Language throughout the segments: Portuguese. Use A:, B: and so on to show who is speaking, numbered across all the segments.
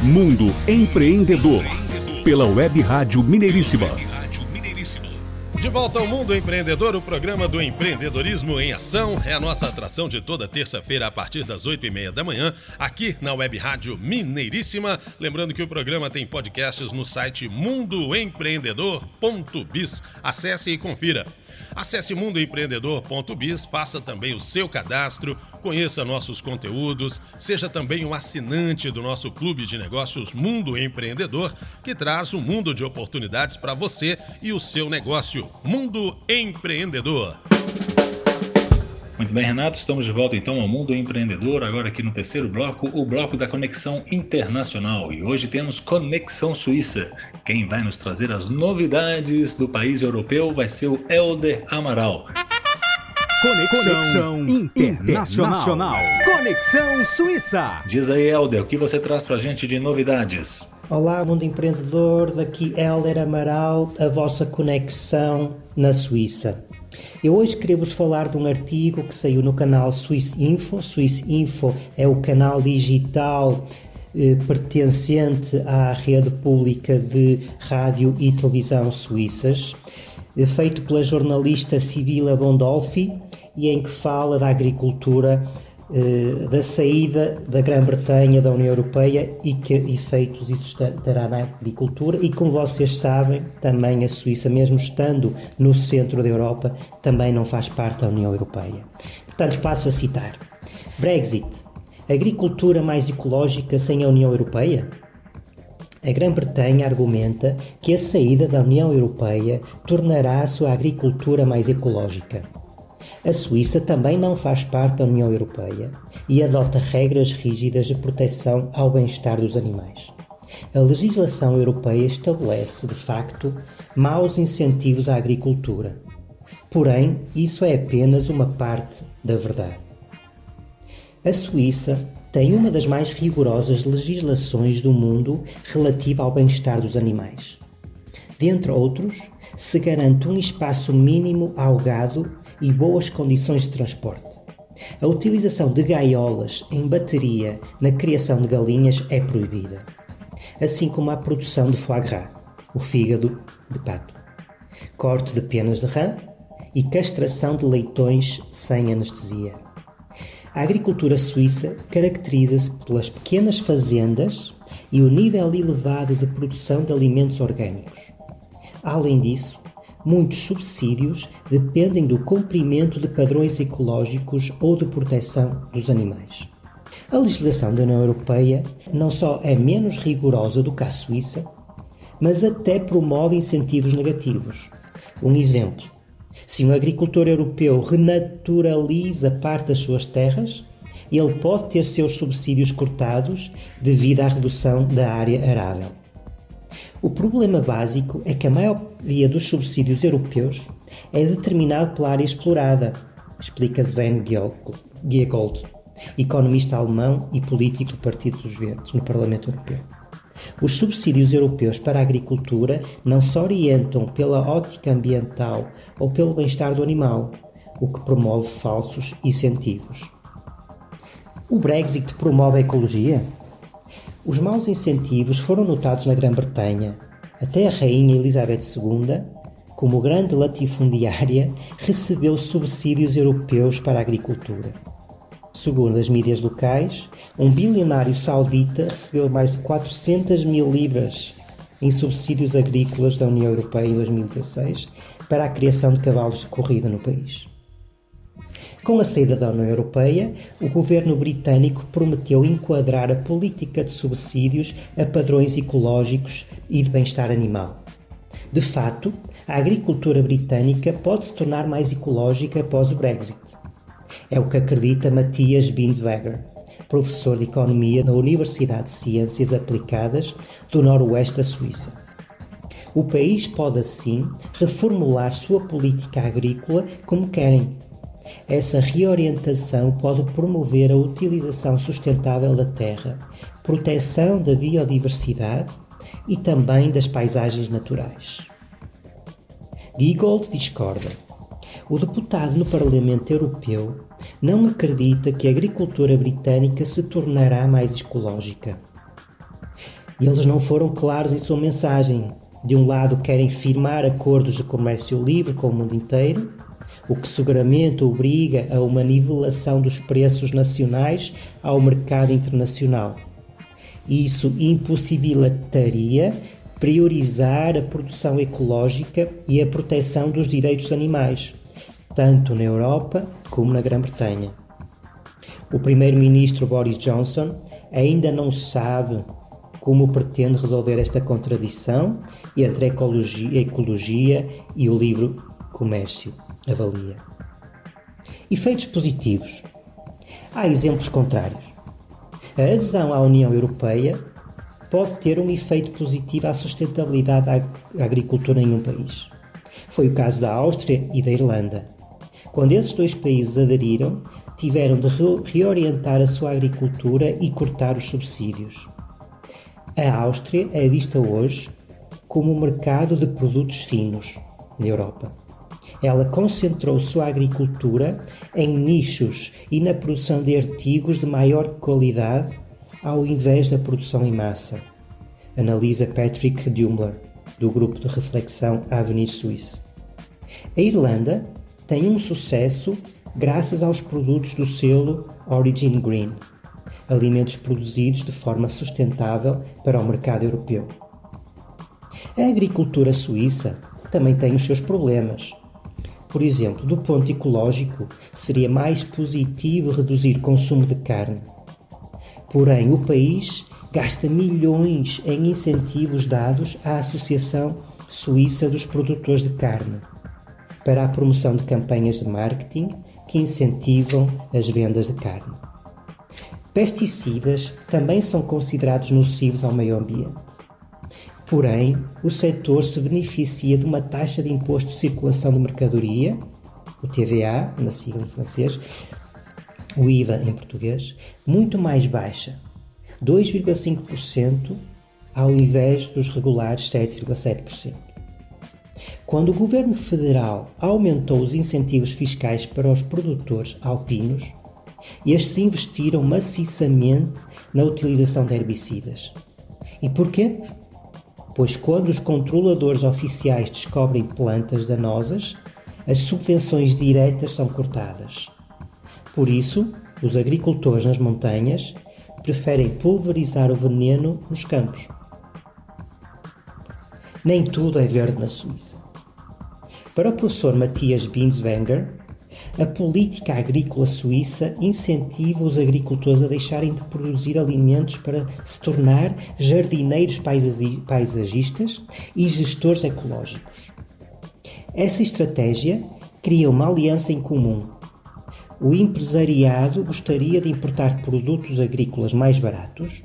A: Mundo Empreendedor, pela Web Rádio Mineiríssima.
B: De volta ao Mundo Empreendedor, o programa do empreendedorismo em ação é a nossa atração de toda terça-feira a partir das oito e meia da manhã, aqui na Web Rádio Mineiríssima. Lembrando que o programa tem podcasts no site mundoempreendedor.biz. Acesse e confira. Acesse mundoempreendedor.biz, faça também o seu cadastro, conheça nossos conteúdos, seja também um assinante do nosso clube de negócios Mundo Empreendedor, que traz um mundo de oportunidades para você e o seu negócio. Mundo Empreendedor.
C: Muito bem, Renato, estamos de volta então ao Mundo Empreendedor, agora aqui no terceiro bloco, o bloco da Conexão Internacional. E hoje temos Conexão Suíça. Quem vai nos trazer as novidades do país europeu vai ser o Helder Amaral.
A: Conexão, Conexão Internacional. Internacional. Conexão Suíça.
C: Diz aí, Helder, o que você traz pra gente de novidades?
D: Olá, mundo empreendedor, daqui Helder Amaral, a vossa conexão na Suíça. Eu hoje queria vos falar de um artigo que saiu no canal Swiss Info. Swiss Info é o canal digital eh, pertencente à rede pública de rádio e televisão suíças, eh, feito pela jornalista Sibila Bondolfi e em que fala da agricultura da saída da Grã-Bretanha da União Europeia e que efeitos isso terá na agricultura. E como vocês sabem também a Suíça mesmo estando no centro da Europa também não faz parte da União Europeia. Portanto passo a citar. Brexit. Agricultura mais ecológica sem a União Europeia? A Grã-Bretanha argumenta que a saída da União Europeia tornará a sua agricultura mais ecológica a Suíça também não faz parte da União Europeia e adota regras rígidas de proteção ao bem-estar dos animais. A legislação europeia estabelece, de facto, maus incentivos à agricultura. Porém, isso é apenas uma parte da verdade. A Suíça tem uma das mais rigorosas legislações do mundo relativa ao bem-estar dos animais. Dentre outros, se garante um espaço mínimo ao gado e boas condições de transporte. A utilização de gaiolas em bateria na criação de galinhas é proibida, assim como a produção de foie gras, o fígado de pato, corte de penas de rã e castração de leitões sem anestesia. A agricultura suíça caracteriza-se pelas pequenas fazendas e o nível elevado de produção de alimentos orgânicos. Além disso, muitos subsídios dependem do cumprimento de padrões ecológicos ou de proteção dos animais. A legislação da União Europeia não só é menos rigorosa do que a Suíça, mas até promove incentivos negativos. Um exemplo: se um agricultor europeu renaturaliza parte das suas terras, ele pode ter seus subsídios cortados devido à redução da área arável. O problema básico é que a maioria dos subsídios europeus é determinado pela área explorada, explica Sven Giegold, economista alemão e político do Partido dos Verdes no Parlamento Europeu. Os subsídios europeus para a agricultura não se orientam pela ótica ambiental ou pelo bem-estar do animal, o que promove falsos incentivos. O Brexit promove a ecologia? Os maus incentivos foram notados na Grã-Bretanha. Até a Rainha Elizabeth II, como grande latifundiária, recebeu subsídios europeus para a agricultura. Segundo as mídias locais, um bilionário saudita recebeu mais de 400 mil libras em subsídios agrícolas da União Europeia em 2016 para a criação de cavalos de corrida no país. Com a saída da União Europeia, o governo britânico prometeu enquadrar a política de subsídios a padrões ecológicos e de bem-estar animal. De fato, a agricultura britânica pode se tornar mais ecológica após o Brexit. É o que acredita Matias Binswager, professor de Economia na Universidade de Ciências Aplicadas do Noroeste da Suíça. O país pode, assim, reformular sua política agrícola como querem, essa reorientação pode promover a utilização sustentável da terra, proteção da biodiversidade e também das paisagens naturais. Giegold discorda. O deputado no Parlamento Europeu não acredita que a agricultura britânica se tornará mais ecológica. Eles não foram claros em sua mensagem. De um lado, querem firmar acordos de comércio livre com o mundo inteiro, o que seguramente obriga a uma nivelação dos preços nacionais ao mercado internacional. Isso impossibilitaria priorizar a produção ecológica e a proteção dos direitos animais, tanto na Europa como na Grã-Bretanha. O primeiro-ministro Boris Johnson ainda não sabe como pretende resolver esta contradição entre a ecologia, a ecologia e o livre comércio. Avalia. Efeitos positivos. Há exemplos contrários. A adesão à União Europeia pode ter um efeito positivo à sustentabilidade da agricultura em um país. Foi o caso da Áustria e da Irlanda. Quando esses dois países aderiram, tiveram de reorientar a sua agricultura e cortar os subsídios. A Áustria é vista hoje como um mercado de produtos finos na Europa. Ela concentrou sua agricultura em nichos e na produção de artigos de maior qualidade ao invés da produção em massa. Analisa Patrick Dumbler, do grupo de reflexão Avenir Suisse. A Irlanda tem um sucesso graças aos produtos do selo Origin Green, alimentos produzidos de forma sustentável para o mercado europeu. A agricultura suíça também tem os seus problemas. Por exemplo, do ponto ecológico, seria mais positivo reduzir o consumo de carne Porém, o país gasta milhões em incentivos dados à Associação Suíça dos Produtores de Carne para a promoção de campanhas de marketing que incentivam as vendas de carne. Pesticidas também são considerados nocivos ao meio ambiente. Porém, o setor se beneficia de uma taxa de imposto de circulação de mercadoria, o TVA, na sigla em francês, o IVA em português, muito mais baixa, 2,5% ao invés dos regulares 7,7%. Quando o governo federal aumentou os incentivos fiscais para os produtores alpinos, estes investiram maciçamente na utilização de herbicidas. E porquê? Pois quando os controladores oficiais descobrem plantas danosas, as subvenções diretas são cortadas. Por isso, os agricultores nas montanhas preferem pulverizar o veneno nos campos. Nem tudo é verde na Suíça. Para o professor Matias Binswanger, a política agrícola suíça incentiva os agricultores a deixarem de produzir alimentos para se tornar jardineiros paisagistas e gestores ecológicos. Essa estratégia cria uma aliança em comum o empresariado gostaria de importar produtos agrícolas mais baratos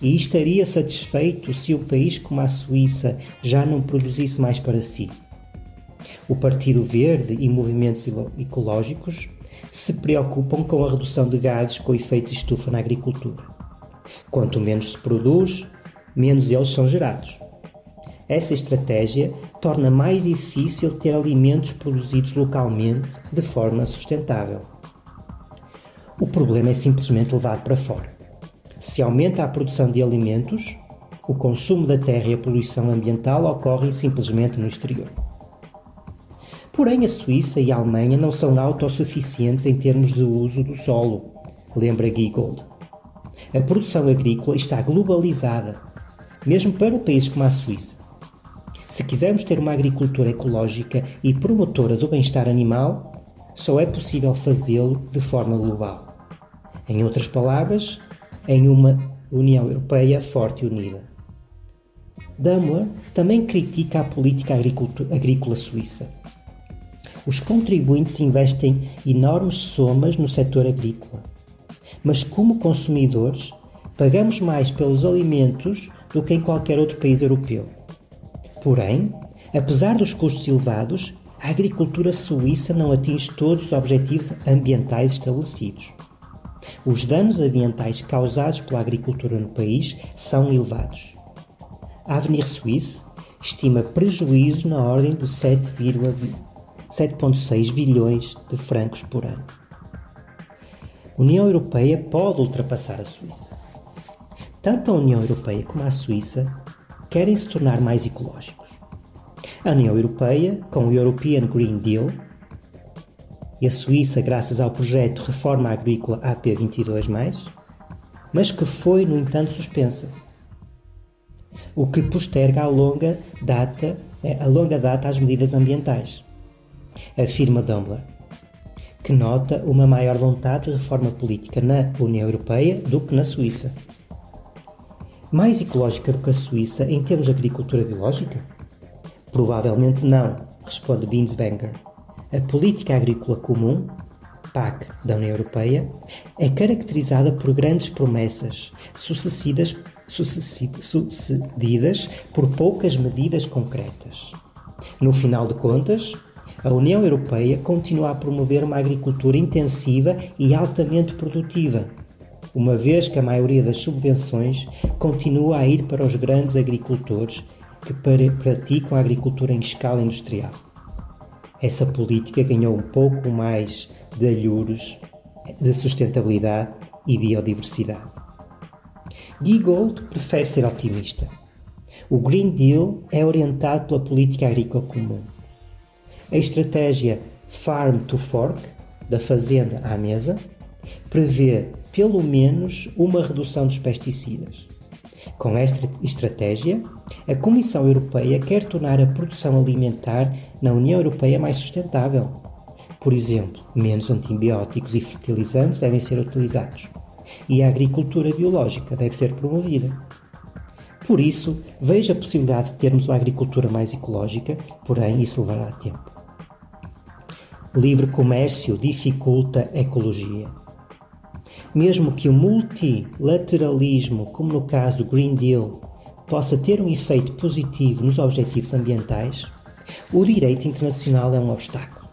D: e estaria satisfeito se o país como a Suíça já não produzisse mais para si. O Partido Verde e movimentos ecológicos se preocupam com a redução de gases com efeito estufa na agricultura. Quanto menos se produz, menos eles são gerados. Essa estratégia torna mais difícil ter alimentos produzidos localmente de forma sustentável. O problema é simplesmente levado para fora. Se aumenta a produção de alimentos, o consumo da terra e a poluição ambiental ocorrem simplesmente no exterior. Porém, a Suíça e a Alemanha não são autossuficientes em termos de uso do solo, lembra Giegold. A produção agrícola está globalizada, mesmo para países como a Suíça. Se quisermos ter uma agricultura ecológica e promotora do bem-estar animal, só é possível fazê-lo de forma global. Em outras palavras, em uma União Europeia forte e unida. Daimler também critica a política agrícola suíça. Os contribuintes investem enormes somas no setor agrícola, mas como consumidores, pagamos mais pelos alimentos do que em qualquer outro país europeu. Porém, apesar dos custos elevados, a agricultura suíça não atinge todos os objetivos ambientais estabelecidos. Os danos ambientais causados pela agricultura no país são elevados. A Avenir Suisse estima prejuízos na ordem de 7,6 bilhões de francos por ano. A União Europeia pode ultrapassar a Suíça. Tanto a União Europeia como a Suíça querem se tornar mais ecológicos. A União Europeia, com o European Green Deal, e a Suíça, graças ao projeto Reforma Agrícola AP22, mas que foi, no entanto, suspensa. O que posterga a longa data, a longa data as medidas ambientais, afirma Dumbler, que nota uma maior vontade de reforma política na União Europeia do que na Suíça. Mais ecológica do que a Suíça em termos de agricultura biológica? Provavelmente não, responde Binswanger. A política agrícola comum, PAC, da União Europeia, é caracterizada por grandes promessas, sucedidas, sucedidas por poucas medidas concretas. No final de contas, a União Europeia continua a promover uma agricultura intensiva e altamente produtiva, uma vez que a maioria das subvenções continua a ir para os grandes agricultores que praticam a agricultura em escala industrial. Essa política ganhou um pouco mais de alhuros de sustentabilidade e biodiversidade. Giegold prefere ser otimista. O Green Deal é orientado pela política agrícola comum. A estratégia Farm to Fork, da fazenda à mesa, prevê pelo menos uma redução dos pesticidas. Com esta estratégia, a Comissão Europeia quer tornar a produção alimentar na União Europeia mais sustentável. Por exemplo, menos antibióticos e fertilizantes devem ser utilizados e a agricultura biológica deve ser promovida. Por isso, vejo a possibilidade de termos uma agricultura mais ecológica, porém isso levará tempo. Livre comércio dificulta a ecologia. Mesmo que o multilateralismo, como no caso do Green Deal, possa ter um efeito positivo nos objetivos ambientais, o direito internacional é um obstáculo.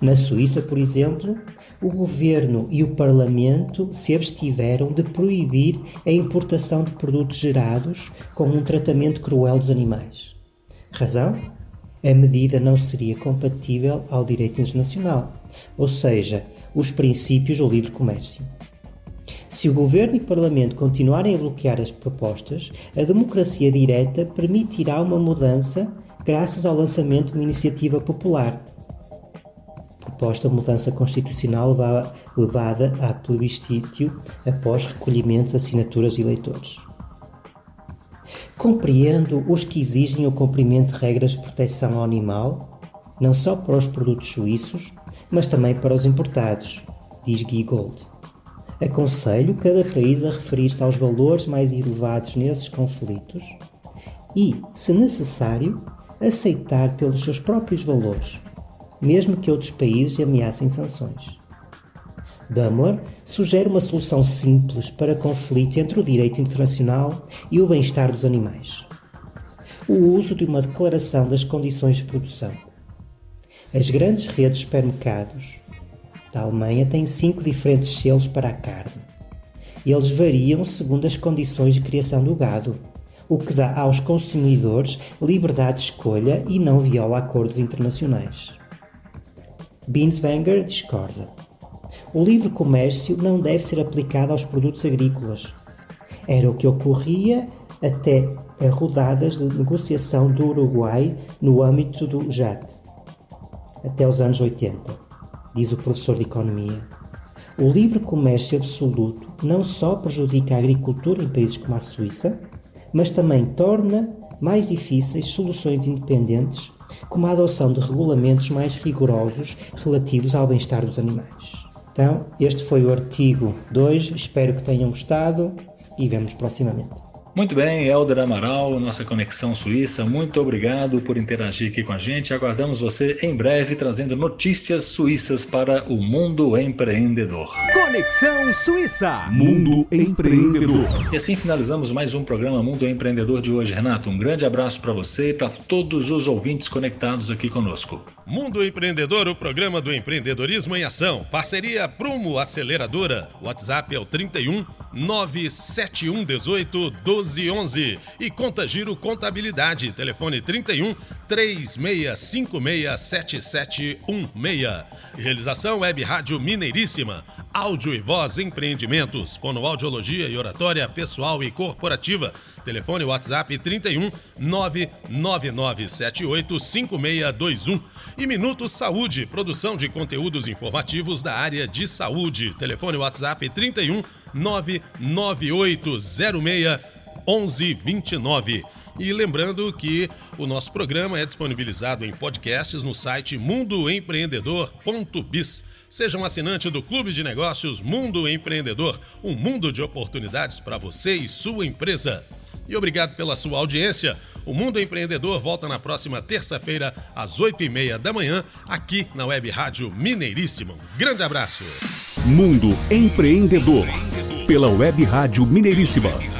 D: Na Suíça, por exemplo, o governo e o parlamento se abstiveram de proibir a importação de produtos gerados com um tratamento cruel dos animais. Razão? A medida não seria compatível ao direito internacional, ou seja, os princípios do livre comércio. Se o governo e o parlamento continuarem a bloquear as propostas, a democracia direta permitirá uma mudança graças ao lançamento de uma iniciativa popular. Proposta mudança constitucional levada a plebiscítio após recolhimento de assinaturas de eleitores. Compreendo os que exigem o cumprimento de regras de proteção ao animal, não só para os produtos suíços, mas também para os importados, diz Guy Gold. Aconselho cada país a referir-se aos valores mais elevados nesses conflitos e, se necessário, aceitar pelos seus próprios valores, mesmo que outros países ameacem sanções. Dummler sugere uma solução simples para conflito entre o direito internacional e o bem-estar dos animais. O uso de uma declaração das condições de produção. As grandes redes de supermercados da Alemanha têm cinco diferentes selos para a carne. Eles variam segundo as condições de criação do gado, o que dá aos consumidores liberdade de escolha e não viola acordos internacionais. Binswanger discorda. O livre comércio não deve ser aplicado aos produtos agrícolas. Era o que ocorria até a rodadas de negociação do Uruguai no âmbito do JAT, até os anos 80, diz o professor de Economia. O livre comércio absoluto não só prejudica a agricultura em países como a Suíça, mas também torna mais difíceis soluções independentes, como a adoção de regulamentos mais rigorosos relativos ao bem-estar dos animais. Então, este foi o artigo 2. Espero que tenham gostado e vemos proximamente.
C: Muito bem, Helder Amaral, nossa conexão suíça, muito obrigado por interagir aqui com a gente. Aguardamos você em breve trazendo notícias suíças para o mundo empreendedor.
A: Conexão Suíça, Mundo Empreendedor.
C: E assim finalizamos mais um programa Mundo Empreendedor de hoje. Renato, um grande abraço para você e para todos os ouvintes conectados aqui conosco.
B: Mundo Empreendedor, o programa do empreendedorismo em ação. Parceria Prumo Aceleradora. WhatsApp é o 31 97118 12 1211 e Conta Giro Contabilidade, telefone 31 3656 7716. Realização Web Rádio Mineiríssima, áudio e voz empreendimentos, fonoaudiologia e oratória pessoal e corporativa. Telefone WhatsApp 31 99978 5621. E Minuto Saúde, produção de conteúdos informativos da área de saúde. Telefone WhatsApp 31 99806 1129. E lembrando que o nosso programa é disponibilizado em podcasts no site mundoempreendedor.biz. Seja um assinante do Clube de Negócios Mundo Empreendedor, um mundo de oportunidades para você e sua empresa. E obrigado pela sua audiência. O Mundo Empreendedor volta na próxima terça-feira, às oito e meia da manhã, aqui na Web Rádio Mineiríssima. Um grande abraço.
A: Mundo Empreendedor, pela Web Rádio Mineiríssima.